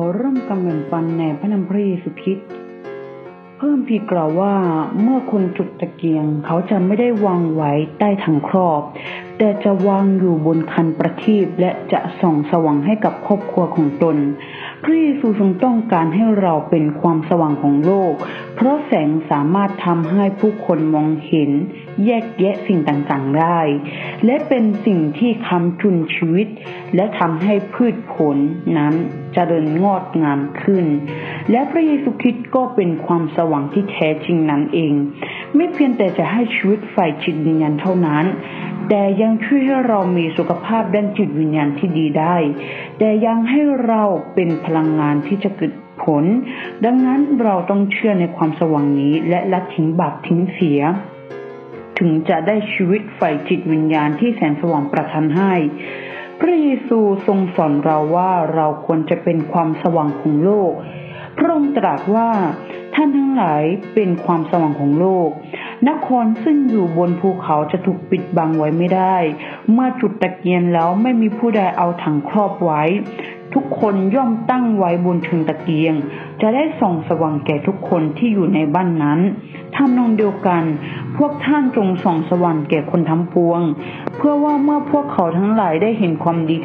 อเริ่มกำเนิดปันแนพระนำพระเยซูคริสต์เพิ่มพีกล่าวว่าเมื่อคนจุดตะเกียง เขาจะไม่ได้วางไว้ใต้ถังครอบ แต่จะวางอยู่บนคันประทีปและจะส่องสว่างให้กับครอบครัวของตน พระเยซูทรงต้องการให้เราเป็นความสว่างของโลก เพราะแสงสามารถทำให้ผู้คนมองเห็น แยกแยะสิ่งต่างๆได้ และเป็นสิ่งที่คำจุนชีวิต และทำให้พืชผลนั้นเจริญงอกงามขึ้น และพระเยซูคริสต์ก็เป็นความสว่างที่แท้จริงนั้นเอง ไม่เพียงแต่จะให้ชีวิตฝ่ายจิตวิญญาณเท่านั้น แต่ยังช่วยให้เรามีสุขภาพด้านจิตวิญญาณที่ดีได้ แต่ยังให้เราเป็นพลังงานที่จะเกิดผล ดังนั้นเราต้องเชื่อในความสว่างนี้ และละทิ้งบาปทิ้งเสีย ถึงจะได้ชีวิตฝ่ายจิตวิญญาณที่แสนสว่างประทานให้ พระเยซูทรงสอนเราว่าเราควรจะเป็นความสว่างของโลก พระองค์ตรัสว่าท่านทั้งหลายเป็นความสว่างของโลก นครซึ่งอยู่บนภูเขาจะถูกปิดบังไว้ไม่ได้ เมื่อจุดตะเกียงแล้วไม่มีผู้ใดเอาถังครอบไว้ ทุกคนย่อมตั้งไว้บนเชิงตะเกียง จะได้ส่องสว่างแก่ทุกคนที่อยู่ในบ้านนั้นทำนองเดียวกัน พวกท่านจงส่องสว่างแก่คนทั้งปวง เพื่อว่าเมื่อพวกเขาทั้งหลายได้เห็นความดี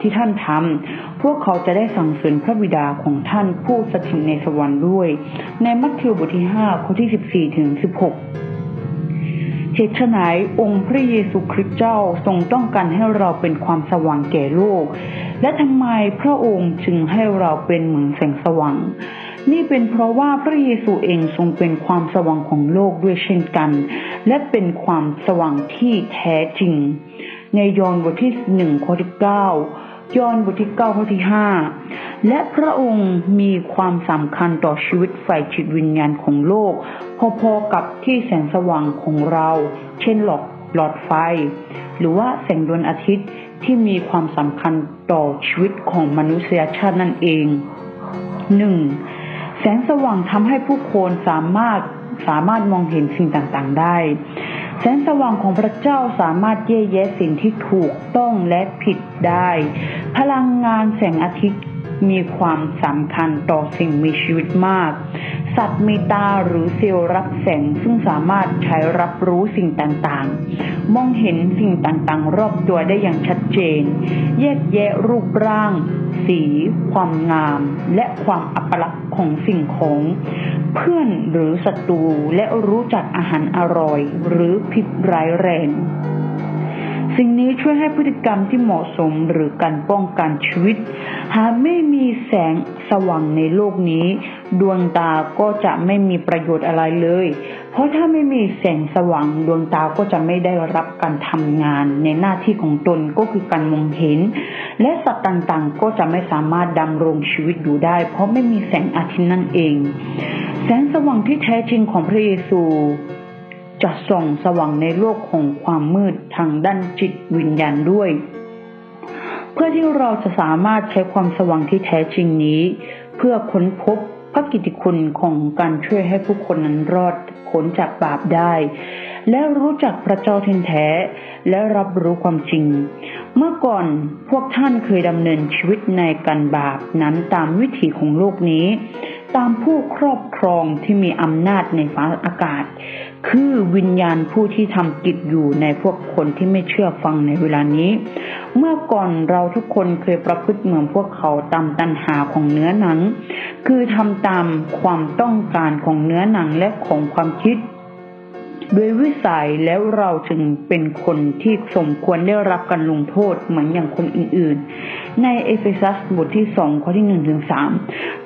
ที่ท่านทำพวกเขาจะได้สั่งเสริญพระบิดาของท่านผู้สถิตในสวรรค์ด้วย ในมัทธิวบทที่5ข้อที่14ถึง16 เหตุไฉนองค์พระเยซูคริสต์เจ้าทรงต้องการให้เราเป็นความสว่างแก่โลก และทำไมพระองค์จึงให้เราเป็นเหมือนแสงสว่าง นี่เป็นเพราะว่าพระเยซูเองทรงเป็นความสว่างของโลกด้วยเช่นกัน และเป็นความสว่างที่แท้จริง ในยอห์นบทที่หนึ่งข้อที่เก้า ยอห์นบทที่เก้าข้อที่ห้าและพระองค์มีความสำคัญต่อชีวิตฝ่ายจิตวิญญาณของโลก พอๆกับที่แสงสว่างของเรา เช่นหลอดหลอดไฟ หรือว่าแสงดวงอาทิตย์ที่มีความสำคัญต่อชีวิตของมนุษยชาตินั่นเองหนึ่งแสงสว่างทำให้ผู้คนสามารถสามารถมองเห็นสิ่งต่างๆได้ แสงสว่างของพระเจ้าสามารถแยกแยะสิ่งที่ถูกต้องและผิดได้ พลังงานแสงอาทิตย์มีความสำคัญต่อสิ่งมีชีวิตมาก สัตว์มีตาหรือเซลล์รับแสงซึ่งสามารถใช้รับรู้สิ่งต่างๆ มองเห็นสิ่งต่างๆ รอบตัวได้อย่างชัดเจน แยกแยะรูปร่าง สี ความงาม และความอัปลักษณ์ของสิ่งของ เพื่อนหรือศัตรูและรู้จักอาหารอร่อย หรือผิดร้ายแรง สิ่งนี้ช่วยให้พฤติกรรมที่เหมาะสมหรือการป้องกันชีวิต หากไม่มีแสงสว่างในโลกนี้ ดวงตาก็จะไม่มีประโยชน์อะไรเลย เพราะถ้าไม่มีแสงสว่างดวงตาก็จะไม่ได้รับการทำงานในหน้าที่ของตนก็คือการมองเห็น และสัตว์ต่างๆ ก็จะไม่สามารถดำรงชีวิตอยู่ได้ เพราะไม่มีแสงอาทิตย์นั่นเอง แสงสว่างที่แท้จริงของพระเยซูจะส่องสว่างในโลกของความมืดทางด้านจิตวิญญาณด้วย เพื่อที่เราจะสามารถใช้ความสว่างที่แท้จริงนี้ เพื่อค้นพบพระกิติคุณของการช่วยให้ผู้คนนั้นรอดพ้นจากบาปได้ และรู้จักพระเจ้าแท้ และรับรู้ความจริง เมื่อก่อนพวกท่านเคยดำเนินชีวิตในการบาปนั้นตามวิถีของโลกนี้ ตามผู้ครอบครองที่มีอำนาจในฟ้าอากาศ คือวิญญาณผู้ที่ทำกิจอยู่ในพวกคนที่ไม่เชื่อฟังในเวลานี้ เมื่อก่อนเราทุกคนเคยประพฤติเหมือนพวกเขาตามตัณหาของเนื้อหนัง คือทำตามความต้องการของเนื้อหนังและของความคิดโดยวิสัยแล้วเราจึงเป็นคนที่สมควรได้รับการลงโทษเหมือนอย่างคนอื่น ในเอเฟซัสบทที่สองข้อที่หนึ่งถึงสาม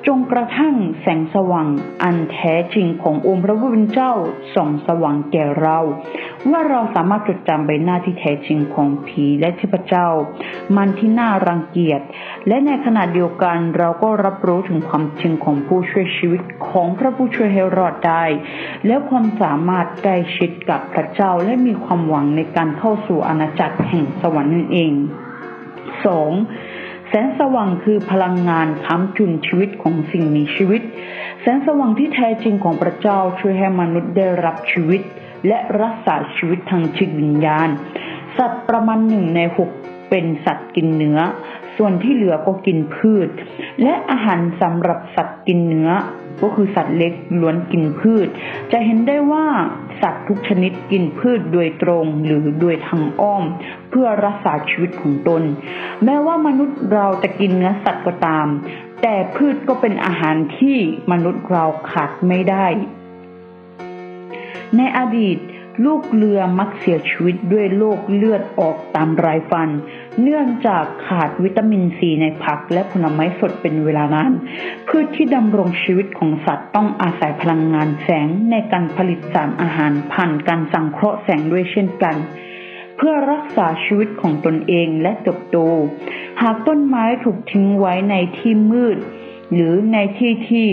จงกระทั่งแสงสว่างอันแท้จริงขององค์พระผู้เป็นเจ้าส่องสว่างแก่เรา ว่าเราสามารถจดจำใบหน้าที่แท้จริงของผีและเทพเจ้า มันที่น่ารังเกียจ และในขณะเดียวกันเราก็รับรู้ถึงความจริงของผู้ช่วยชีวิตของพระผู้ช่วยให้รอดได้ และความสามารถใกล้ชิดกับพระเจ้าและมีความหวังในการเข้าสู่อาณาจักรแห่งสวรรค์นั่นเองสอง แสงสว่างคือพลังงานค้ำจุนชีวิตของสิ่งมีชีวิต แสงสว่างที่แท้จริงของพระเจ้าช่วยให้มนุษย์ได้รับชีวิต และรักษาชีวิตทางจิตวิญญาณ สัตว์ประมาณหนึ่งในหก เป็นสัตว์กินเนื้อ ส่วนที่เหลือก็กินพืช และอาหารสำหรับสัตว์กินเนื้อ ก็คือสัตว์เล็กล้วนกินพืช จะเห็นได้ว่าสัตว์ทุกชนิดกินพืชโดยตรงหรือโดยทางอ้อม เพื่อรักษาชีวิตของตน แม้ว่ามนุษย์เราจะกินเนื้อสัตว์ก็ตาม แต่พืชก็เป็นอาหารที่มนุษย์เราขาดไม่ได้ ในอดีตลูกเรือมักเสียชีวิตด้วยโรคเลือดออกตามรายฟัน เนื่องจากขาดวิตามินซีในผักและผลไม้สดเป็นเวลานาน พืชที่ดำรงชีวิตของสัตว์ต้องอาศัยพลังงานแสงในการผลิตสารอาหารผ่านการสังเคราะห์แสงด้วยเช่นกัน เพื่อรักษาชีวิตของตนเองและเติบโต หากต้นไม้ถูกทิ้งไว้ในที่มืด หรือในที่ที่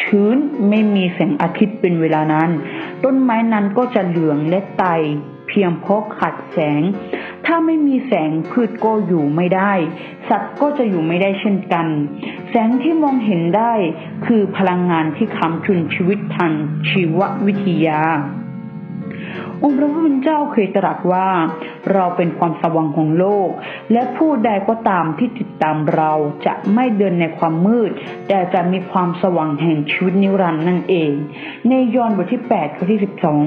ชื้นไม่มีแสงอาทิตย์เป็นเวลานานต้นไม้นั้นก็จะเหลืองและไตเพียงเพราะขาดแสง ถ้าไม่มีแสงพืชก็อยู่ไม่ได้ สัตว์ก็จะอยู่ไม่ได้เช่นกัน แสงที่มองเห็นได้คือพลังงานที่ค้ำจุนชีวิตทางชีววิทยาองค์พระผู้เป็นเจ้าเคยตรัสว่า เราเป็นความสว่างของโลก และผู้ใดก็ตามที่ติดตามเราจะไม่เดินในความมืด แต่จะมีความสว่างแห่งชีวิตนิรันดร์นั่นเอง ในยอห์นบทที่8ข้อที่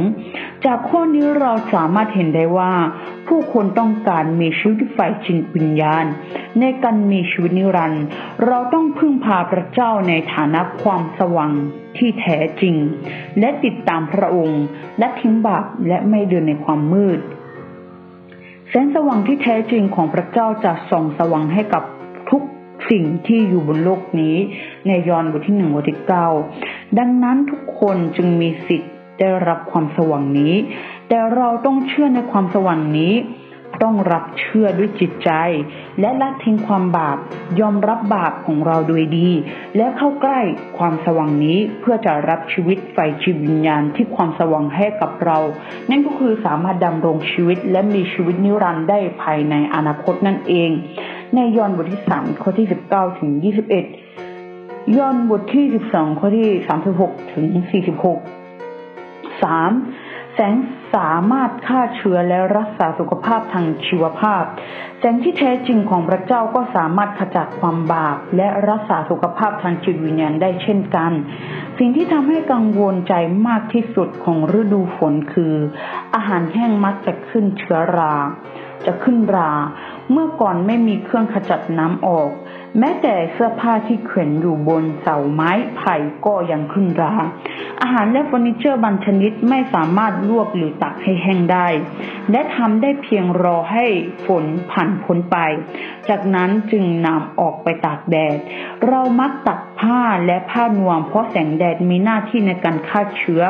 12 จากข้อนี้เราสามารถเห็นได้ว่า ผู้คนต้องการมีชีวิตฝ่ายจิตวิญญาณ ในการมีชีวิตนิรันดร์เราต้องพึ่งพาพระเจ้าในฐานะความสว่างที่แท้จริง และติดตามพระองค์ และทิ้งบาปและไม่เดินในความมืด แสงสว่างที่แท้จริงของพระเจ้าจะส่องสว่างให้กับทุกสิ่งที่อยู่บนโลกนี้ ในยอห์นบทที่หนึ่งบทที่เก้าดังนั้นทุกคนจึงมีสิทธิ์ได้รับความสว่างนี้ แต่เราต้องเชื่อในความสว่างนี้ ต้องรับเชื่อด้วยจิตใจ และละทิ้งความบาปยอมรับบาปของเราโดยดี และเข้าใกล้ความสว่างนี้เพื่อจะรับชีวิตไฟชีวิตวิญญาณที่ความสว่างให้กับเรา นั่นก็คือสามารถดำรงชีวิตและมีชีวิตนิรันดร์ได้ภายในอนาคตนั่นเอง ในยอห์นบทที่สามข้อที่สิบเก้าถึงยี่สิบเอ็ดยอห์นบทที่สิบสองข้อที่สามสิบหกถึงสี่สิบหกสามแสง สามารถฆ่าเชื้อและรักษาสุขภาพทางชีวภาพ แสงที่แท้จริงของพระเจ้าก็สามารถขจัดความบาปและรักษาสุขภาพทางจิตวิญญาณได้เช่นกัน สิ่งที่ทำให้กังวลใจมากที่สุดของฤดูฝนคือ อาหารแห้งมักจะขึ้นเชื้อรา จะขึ้นรา เมื่อก่อนไม่มีเครื่องขจัดน้ำออก แม้แต่เสื้อผ้าที่แขวนอยู่บนเสาไม้ไผ่ก็ยังขึ้นรา อาหารและเฟอร์นิเจอร์บางชนิดไม่สามารถลวกหรือตักให้แห้งได้ และทำได้เพียงรอให้ฝนผ่านพ้นไป จากนั้นจึงนำออกไปตากแดด เรามักตักผ้าและผ้านวม เพราะแสงแดดมีหน้าที่ในการฆ่าเชื้อ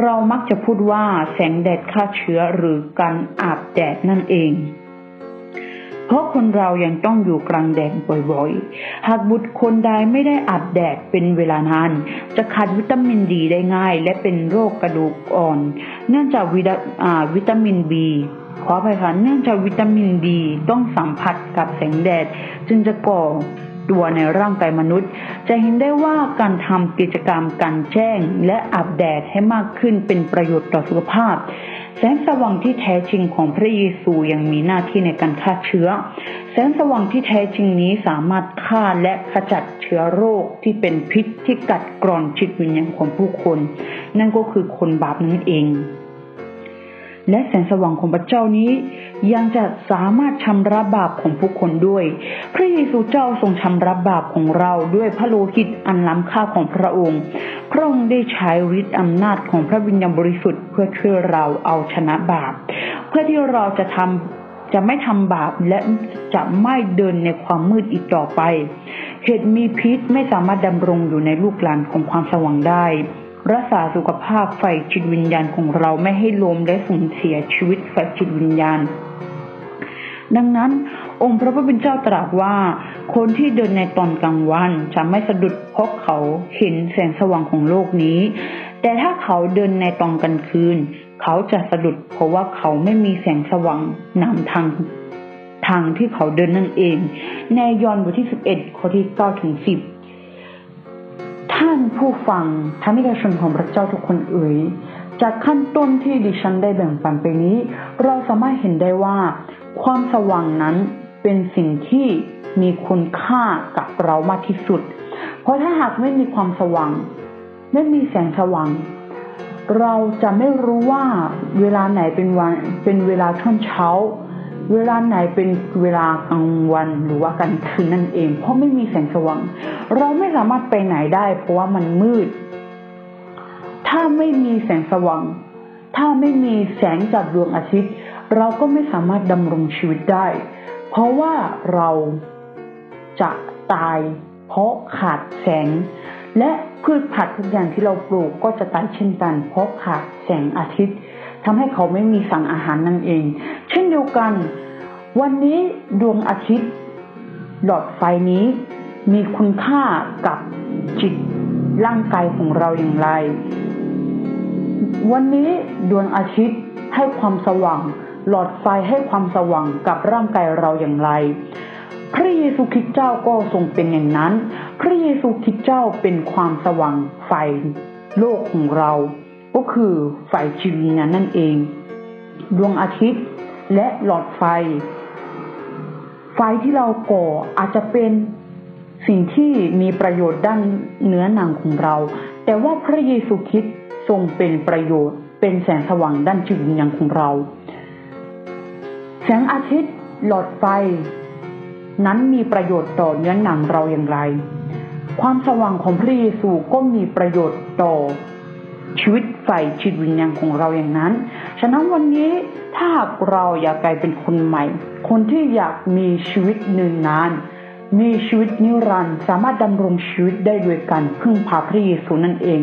เรามักจะพูดว่าแสงแดดฆ่าเชื้อหรือการอาบแดดนั่นเอง ราะคนเรายังต้องอยู่กลางแดดบ่อยๆ หากบุตรคนใดไม่ได้อาบแดดเป็นเวลานาน จะขาดวิตามินดีได้ง่าย และเป็นโรคกระดูกอ่อน เนื่องจากวิตาอ่าวิตามินบีขออภัยค่ะเนื่องจากวิตามินดีต้องสัมผัสกับแสงแดด จึงจะก่อตัวในร่างกายมนุษย์ จะเห็นได้ว่าการทำกิจกรรมการแจ้งและอาบแดดให้มากขึ้นเป็นประโยชน์ต่อสุขภาพ แสงสว่างที่แท้จริงของพระเยซูยังมีหน้าที่ในการฆ่าเชื้อ แสงสว่างที่แท้จริงนี้สามารถฆ่าและขจัดเชื้อโรคที่เป็นพิษที่กัดกร่อนจิตวิญญาณของผู้คน นั่นก็คือคนบาปนั่นเอง และแสงสว่างของพระเจ้านี้ ยังจะสามารถชำระบาปของผู้คนด้วย พระเยซูเจ้าทรงชำระบาปของเราด้วยพระโลหิตอันล้ำค่าของพระองค์ พระองค์ได้ใช้ฤทธิ์อำนาจของพระวิญญาณบริสุทธิ์เพื่อช่วยเราเอาชนะบาป เพื่อที่เราจะทำจะไม่ทำบาปและจะไม่เดินในความมืดอีกต่อไป เหตุมีพิษไม่สามารถดำรงอยู่ในลูกหลานของความสว่างได้ รักษาสุขภาพไฟจิตวิญญาณของเราไม่ให้ล้มและสูญเสียชีวิตไฟจิตวิญญาณ ดังนั้น องค์พระผู้เป็นเจ้าตรัสว่า คนที่เดินในตอนกลางวันจะไม่สะดุดเพราะเขาเห็นแสงสว่างของโลกนี้ แต่ถ้าเขาเดินในตอนกลางคืน เขาจะสะดุดเพราะว่าเขาไม่มีแสงสว่างนำทางทางที่เขาเดินนั่นเอง ในยอห์นบทที่สิบเอ็ดข้อที่เก้าถึงสิบ ท่านผู้ฟังท่านมิตรชนของพระเจ้าทุกคนเอ๋ยจากขั้นต้นที่ดิฉันได้แบ่งปันไปนี้ เราสามารถเห็นได้ว่า ความสว่างนั้นเป็นสิ่งที่มีคุณค่ากับเรามากที่สุด เพราะถ้าหากไม่มีความสว่าง ไม่มีแสงสว่าง เราจะไม่รู้ว่าเวลาไหนเป็นวันเป็นเวลาช่วงเช้า เวลาไหนเป็นเวลากลางวันหรือว่ากลางคืนนั่นเอง เพราะไม่มีแสงสว่าง เราไม่สามารถไปไหนได้ เพราะว่ามันมืด ถ้าไม่มีแสงสว่าง ถ้าไม่มีแสงจากดวงอาทิตย์ เราก็ไม่สามารถดำรงชีวิตได้ เพราะว่าเราจะตาย เพราะขาดแสง และพืชผักทุกอย่างที่เราปลูกก็จะตายเช่นกัน เพราะขาดแสงอาทิตย์ ทำให้เขาไม่มีสารอาหารนั่นเอง เช่นเดียวกัน วันนี้ดวงอาทิตย์ หลอดไฟนี้มีคุณค่ากับจิตร่างกายของเราอย่างไร วันนี้ดวงอาทิตย์ให้ความสว่าง หลอดไฟให้ความสว่างกับร่างกายเราอย่างไร พระเยซูคริสต์เจ้าก็ทรงเป็นอย่างนั้น พระเยซูคริสต์เจ้าเป็นความสว่างไฟโลกของเรา ก็คือไฟชีวิตนั้นนั่นเอง ดวงอาทิตย์และหลอดไฟ ไฟที่เราก่ออาจจะเป็นสิ่งที่มีประโยชน์ด้านเนื้อหนังของเรา แต่ว่าพระเยซูคริสต์ทรงเป็นประโยชน์ เป็นแสงสว่างด้านจิตวิญญาณของเรา แสงอาทิตย์หลอดไฟ นั้นมีประโยชน์ต่อเนื้อหนังเราอย่างไร ความสว่างของพระเยซูก็มีประโยชน์ต่อชีวิต ไฟจิตวิญญาณของเราอย่างนั้น ฉะนั้นวันนี้ถ้าหากเราอยากกลายเป็นคนใหม่ คนที่อยากมีชีวิตยืนนาน มีชีวิตนิรันดร์สามารถดำรงชีวิตได้โดยการพึ่งพาพระเยซูนั่นเอง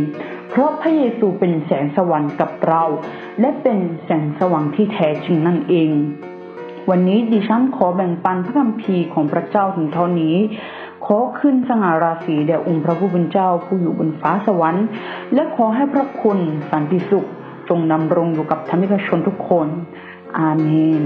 เพราะพระเยซูเป็นแสงสว่างกับเรา และเป็นแสงสว่างที่แท้จริงนั่นเอง วันนี้ดิฉันขอแบ่งปันพระคัมภีร์ของพระเจ้าถึงเท่านี้ ขอขึ้นสง่าราศีแด่องค์พระผู้เป็นเจ้าผู้อยู่บนฟ้าสวรรค์ และขอให้พระคุณสันติสุข จงนำรงอยู่กับธรรมิกชนทุกคน อาเมน